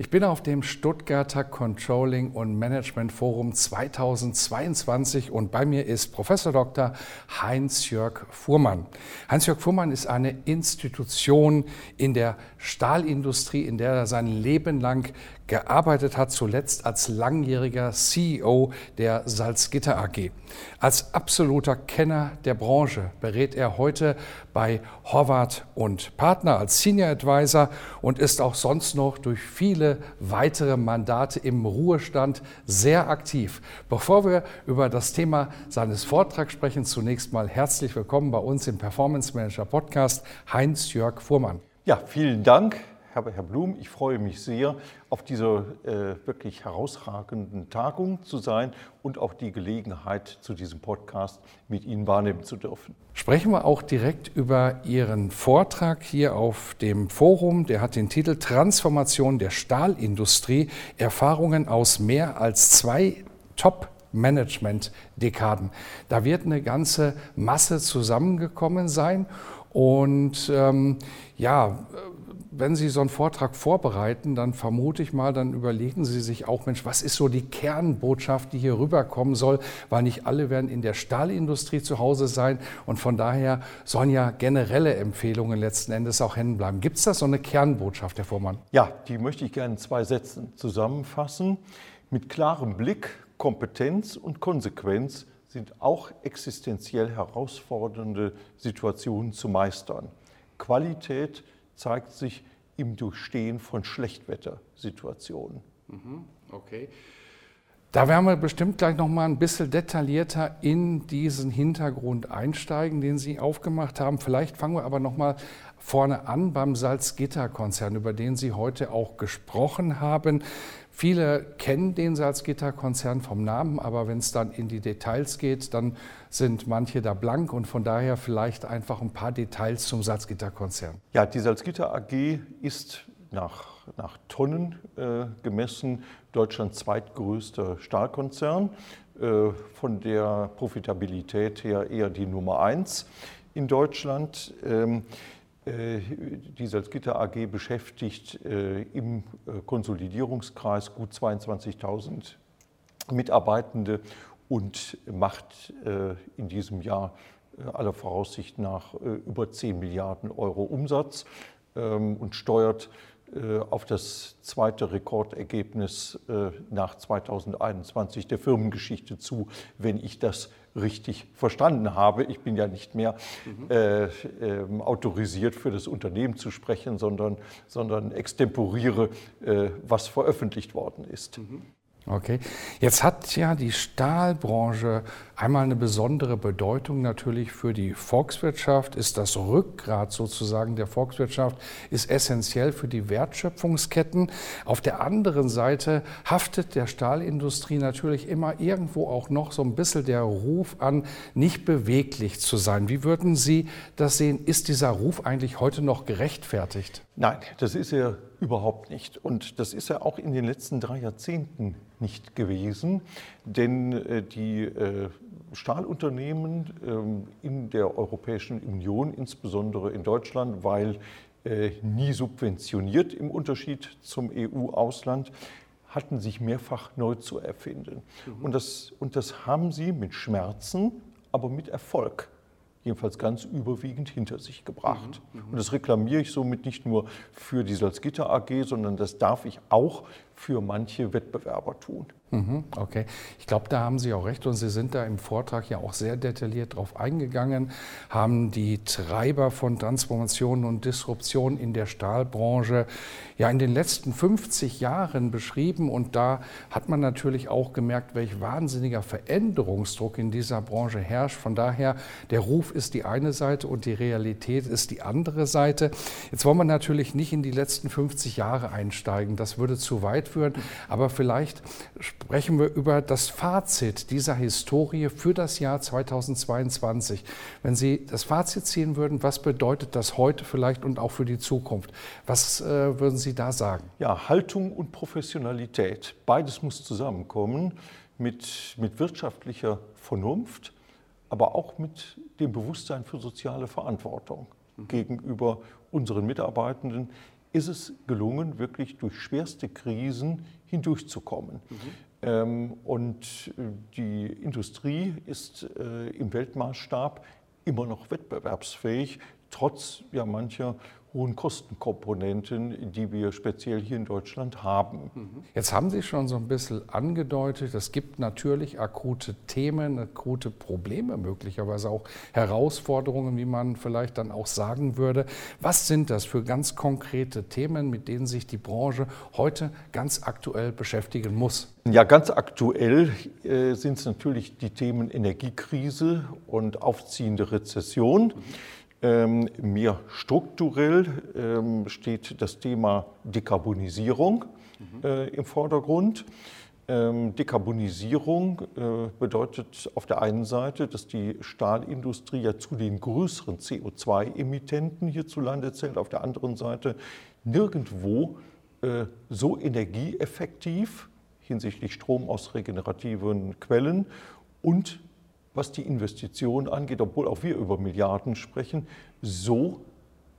Ich bin auf dem Stuttgarter Controlling und Management Forum 2022 und bei mir ist Professor Dr. Heinz-Jörg Fuhrmann. Heinz-Jörg Fuhrmann ist eine Institution in der Stahlindustrie, in der er sein Leben lang gearbeitet hat, zuletzt als langjähriger CEO der Salzgitter AG. Als absoluter Kenner der Branche berät er heute bei Horvath und Partner als Senior Advisor und ist auch sonst noch durch viele weitere Mandate im Ruhestand sehr aktiv. Bevor wir über das Thema seines Vortrags sprechen, zunächst mal herzlich willkommen bei uns im Performance Manager Podcast Heinz-Jörg Fuhrmann. Ja, vielen Dank. Herr, Herr Blum, ich freue mich sehr, auf dieser äh, wirklich herausragenden Tagung zu sein und auch die Gelegenheit zu diesem Podcast mit Ihnen wahrnehmen zu dürfen. Sprechen wir auch direkt über Ihren Vortrag hier auf dem Forum. Der hat den Titel Transformation der Stahlindustrie, Erfahrungen aus mehr als zwei Top Management-Dekaden. Da wird eine ganze Masse zusammengekommen sein. Und ähm, ja, wenn Sie so einen Vortrag vorbereiten, dann vermute ich mal, dann überlegen Sie sich auch, Mensch, was ist so die Kernbotschaft, die hier rüberkommen soll, weil nicht alle werden in der Stahlindustrie zu Hause sein und von daher sollen ja generelle Empfehlungen letzten Endes auch hängen bleiben. Gibt es da so eine Kernbotschaft, Herr Vormann? Ja, die möchte ich gerne in zwei Sätzen zusammenfassen. Mit klarem Blick, Kompetenz und Konsequenz sind auch existenziell herausfordernde Situationen zu meistern. Qualität zeigt sich im Durchstehen von Schlechtwettersituationen. Mhm, okay. Da werden wir bestimmt gleich noch mal ein bisschen detaillierter in diesen Hintergrund einsteigen, den Sie aufgemacht haben. Vielleicht fangen wir aber noch mal vorne an beim Salzgitter-Konzern, über den Sie heute auch gesprochen haben. Viele kennen den Salzgitter-Konzern vom Namen, aber wenn es dann in die Details geht, dann sind manche da blank und von daher vielleicht einfach ein paar Details zum Salzgitter-Konzern. Ja, die Salzgitter AG ist nach, nach Tonnen äh, gemessen Deutschlands zweitgrößter Stahlkonzern, äh, von der Profitabilität her eher die Nummer eins in Deutschland. Ähm, äh, die Salzgitter AG beschäftigt äh, im äh, Konsolidierungskreis gut 22.000 Mitarbeitende und macht in diesem Jahr aller Voraussicht nach über 10 Milliarden Euro Umsatz ähm, und steuert auf das zweite Rekordergebnis nach 2021 der Firmengeschichte zu, wenn ich das richtig verstanden habe. Ich bin ja nicht mehr mhm. äh, äh, autorisiert für das Unternehmen zu sprechen, sondern, sondern extemporiere, äh, was veröffentlicht worden ist. Mhm. Okay. Jetzt hat ja die Stahlbranche einmal eine besondere Bedeutung natürlich für die Volkswirtschaft, ist das Rückgrat sozusagen der Volkswirtschaft, ist essentiell für die Wertschöpfungsketten. Auf der anderen Seite haftet der Stahlindustrie natürlich immer irgendwo auch noch so ein bisschen der Ruf an, nicht beweglich zu sein. Wie würden Sie das sehen? Ist dieser Ruf eigentlich heute noch gerechtfertigt? Nein, das ist er überhaupt nicht. Und das ist er auch in den letzten drei Jahrzehnten nicht gewesen, denn äh, die äh, Stahlunternehmen ähm, in der Europäischen Union, insbesondere in Deutschland, weil äh, nie subventioniert im Unterschied zum EU-Ausland, hatten sich mehrfach neu zu erfinden. Mhm. Und, das, und das haben sie mit Schmerzen, aber mit Erfolg jedenfalls ganz überwiegend hinter sich gebracht. Mhm, und das reklamiere ich somit nicht nur für die Salzgitter AG, sondern das darf ich auch für manche Wettbewerber tun. Mhm, okay, ich glaube, da haben Sie auch recht und Sie sind da im Vortrag ja auch sehr detailliert drauf eingegangen, haben die Treiber von Transformationen und Disruption in der Stahlbranche ja in den letzten 50 Jahren beschrieben und da hat man natürlich auch gemerkt, welch wahnsinniger Veränderungsdruck in dieser Branche herrscht. Von daher, der Ruf ist die eine Seite und die Realität ist die andere Seite. Jetzt wollen wir natürlich nicht in die letzten 50 Jahre einsteigen, das würde zu weit führen, aber vielleicht sprechen wir über das Fazit dieser Historie für das Jahr 2022. Wenn Sie das Fazit ziehen würden, was bedeutet das heute vielleicht und auch für die Zukunft? Was äh, würden Sie da sagen? Ja, Haltung und Professionalität. Beides muss zusammenkommen mit, mit wirtschaftlicher Vernunft, aber auch mit dem Bewusstsein für soziale Verantwortung mhm. gegenüber unseren Mitarbeitenden, ist es gelungen, wirklich durch schwerste Krisen hindurchzukommen. Mhm. Ähm, und äh, die Industrie ist äh, im Weltmaßstab immer noch wettbewerbsfähig, trotz ja mancher hohen Kostenkomponenten, die wir speziell hier in Deutschland haben. Jetzt haben Sie schon so ein bisschen angedeutet, es gibt natürlich akute Themen, akute Probleme, möglicherweise auch Herausforderungen, wie man vielleicht dann auch sagen würde. Was sind das für ganz konkrete Themen, mit denen sich die Branche heute ganz aktuell beschäftigen muss? Ja, ganz aktuell äh, sind es natürlich die Themen Energiekrise und aufziehende Rezession. Mhm. Ähm, mehr strukturell ähm, steht das Thema Dekarbonisierung mhm. im Vordergrund. Ähm, Dekarbonisierung äh, bedeutet auf der einen Seite, dass die Stahlindustrie ja zu den größeren CO2-Emittenten hierzulande zählt, auf der anderen Seite nirgendwo äh, so energieeffektiv hinsichtlich Strom aus regenerativen Quellen und was die Investitionen angeht, obwohl auch wir über Milliarden sprechen, so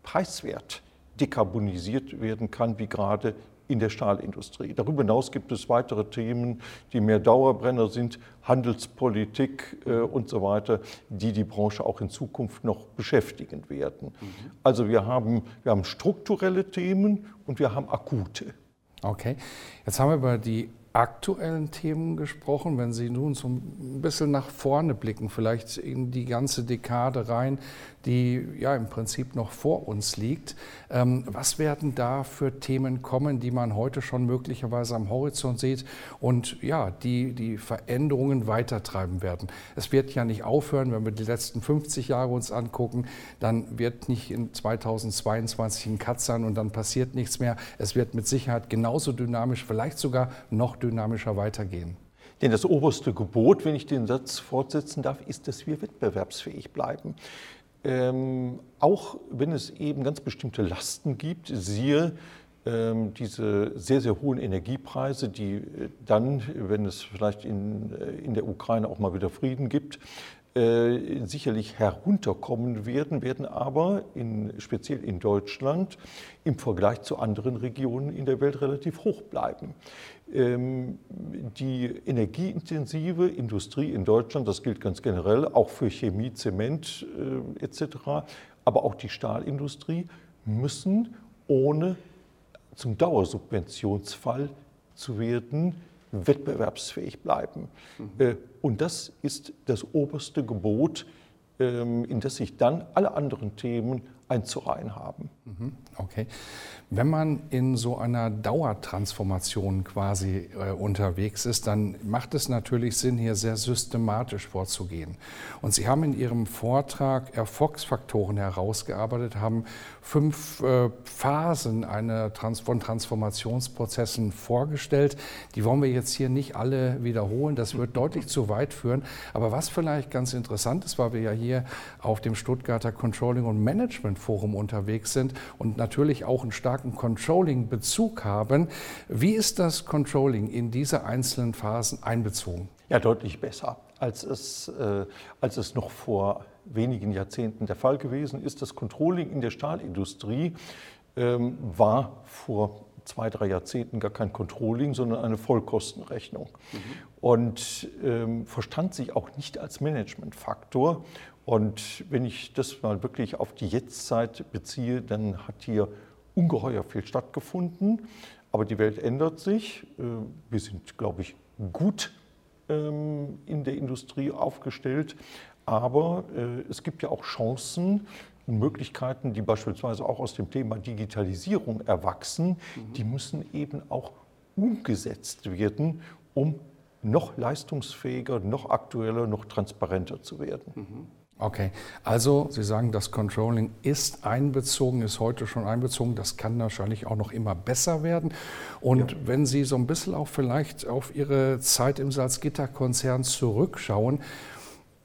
preiswert dekarbonisiert werden kann wie gerade in der Stahlindustrie. Darüber hinaus gibt es weitere Themen, die mehr Dauerbrenner sind, Handelspolitik äh, und so weiter, die die Branche auch in Zukunft noch beschäftigen werden. Mhm. Also wir haben, wir haben strukturelle Themen und wir haben akute. Okay, jetzt haben wir über die aktuellen Themen gesprochen. Wenn Sie nun so ein bisschen nach vorne blicken, vielleicht in die ganze Dekade rein, die ja im Prinzip noch vor uns liegt. Ähm, was werden da für Themen kommen, die man heute schon möglicherweise am Horizont sieht und ja, die die Veränderungen weitertreiben werden? Es wird ja nicht aufhören, wenn wir die letzten 50 Jahre uns angucken, dann wird nicht in 2022 ein Cut sein und dann passiert nichts mehr. Es wird mit Sicherheit genauso dynamisch, vielleicht sogar noch dynamischer weitergehen. Denn das oberste Gebot, wenn ich den Satz fortsetzen darf, ist, dass wir wettbewerbsfähig bleiben. Ähm, auch wenn es eben ganz bestimmte Lasten gibt, siehe diese sehr, sehr hohen Energiepreise, die äh, dann, wenn es vielleicht in, äh, in der Ukraine auch mal wieder Frieden gibt, äh, sicherlich herunterkommen werden, werden aber in, speziell in Deutschland im Vergleich zu anderen Regionen in der Welt relativ hoch bleiben. Ähm, die energieintensive Industrie in Deutschland, das gilt ganz generell, auch für Chemie, Zement äh, etc., aber auch die Stahlindustrie, müssen ohne zum Dauersubventionsfall zu werden, wettbewerbsfähig bleiben. Mhm. Äh, und das ist das oberste Gebot, ähm, in das sich dann alle anderen Themen einzureihen haben. Mhm. Okay. Wenn man in so einer Dauertransformation quasi äh, unterwegs ist, dann macht es natürlich Sinn, hier sehr systematisch vorzugehen. Und Sie haben in Ihrem Vortrag Erfolgsfaktoren herausgearbeitet, haben fünf äh, Phasen einer Trans von Transformationsprozessen vorgestellt. Die wollen wir jetzt hier nicht alle wiederholen, das wird deutlich zu weit führen. Aber was vielleicht ganz interessant ist, weil wir ja hier auf dem Stuttgarter Controlling und Management Forum unterwegs sind und natürlich auch einen starken Controlling-Bezug haben. Wie ist das Controlling in diese einzelnen Phasen einbezogen? Ja, deutlich besser, als es, äh, als es noch vor wenigen Jahrzehnten der Fall gewesen ist. Das Controlling in der Stahlindustrie ähm, war vor zwei, drei Jahrzehnten gar kein Controlling, sondern eine Vollkostenrechnung. Mhm. Und ähm, verstand sich auch nicht als Managementfaktor Und wenn ich das mal wirklich auf die Jetztzeit beziehe, dann hat hier ungeheuer viel stattgefunden. Aber die Welt ändert sich. Äh, wir sind, glaube ich, gut ähm, in der Industrie aufgestellt. Aber äh, es gibt ja auch Chancen und Möglichkeiten, die beispielsweise auch aus dem Thema Digitalisierung erwachsen. Mhm. Die müssen eben auch umgesetzt werden, um noch leistungsfähiger, noch aktueller, noch transparenter zu werden. Mhm. Okay, also Sie sagen, das Controlling ist einbezogen, ist heute schon einbezogen. Das kann wahrscheinlich auch noch immer besser werden. Und ja. wenn Sie so ein bisschen auch vielleicht auf Ihre Zeit im Salzgitter-Konzern zurückschauen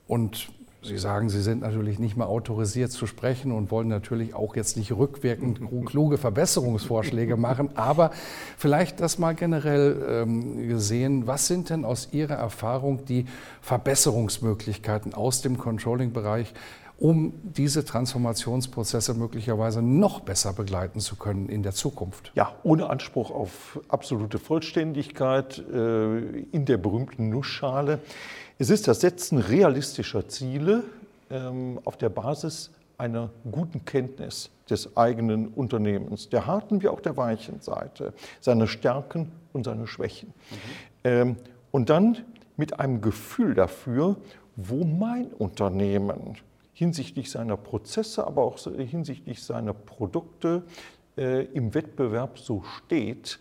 und Sie sagen, Sie sind natürlich nicht mehr autorisiert zu sprechen und wollen natürlich auch jetzt nicht rückwirkend kluge Verbesserungsvorschläge machen. Aber vielleicht das mal generell ähm, gesehen, was sind denn aus Ihrer Erfahrung die Verbesserungsmöglichkeiten aus dem Controlling-Bereich, um diese Transformationsprozesse möglicherweise noch besser begleiten zu können in der Zukunft? Ja, ohne Anspruch auf absolute Vollständigkeit äh, in der berühmten Nussschale. Es ist das Setzen realistischer Ziele ähm, auf der Basis einer guten Kenntnis des eigenen Unternehmens, der harten wie auch der weichen Seite, seiner Stärken und seiner Schwächen. Mhm. Ähm, und dann mit einem Gefühl dafür, wo mein Unternehmen hinsichtlich seiner Prozesse, aber auch hinsichtlich seiner Produkte äh, im Wettbewerb so steht,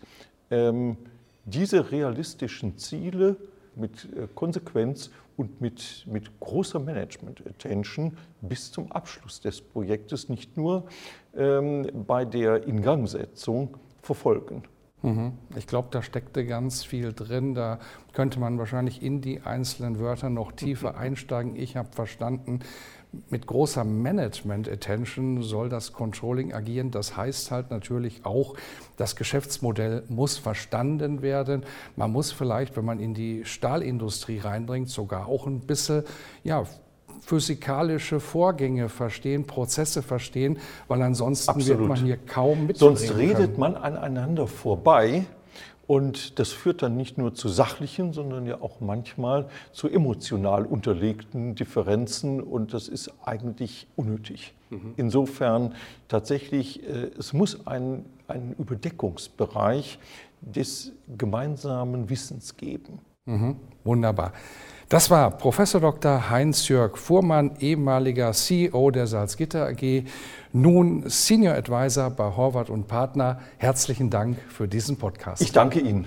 ähm, diese realistischen Ziele mit äh, Konsequenz und mit, mit großer Management-Attention bis zum Abschluss des Projektes, nicht nur ähm, bei der Ingangsetzung verfolgen. Mhm. Ich glaube, da steckte ganz viel drin. Da könnte man wahrscheinlich in die einzelnen Wörter noch tiefer einsteigen. Ich habe verstanden, mit großer Management-Attention soll das Controlling agieren. Das heißt halt natürlich auch, das Geschäftsmodell muss verstanden werden. Man muss vielleicht, wenn man in die Stahlindustrie reinbringt, sogar auch ein bisschen ja, physikalische Vorgänge verstehen, Prozesse verstehen, weil ansonsten Absolut. wird man hier kaum mit. Sonst redet können. man aneinander vorbei und das führt dann nicht nur zu sachlichen, sondern ja auch manchmal zu emotional unterlegten Differenzen und das ist eigentlich unnötig. Mhm. Insofern tatsächlich, äh, es muss einen, einen Überdeckungsbereich des gemeinsamen Wissens geben. Mhm. Wunderbar. Das war Professor Dr. Heinz-Jörg Fuhrmann, ehemaliger CEO der Salzgitter AG, nun Senior Advisor bei Horvath und Partner. Herzlichen Dank für diesen Podcast. Ich danke Ihnen.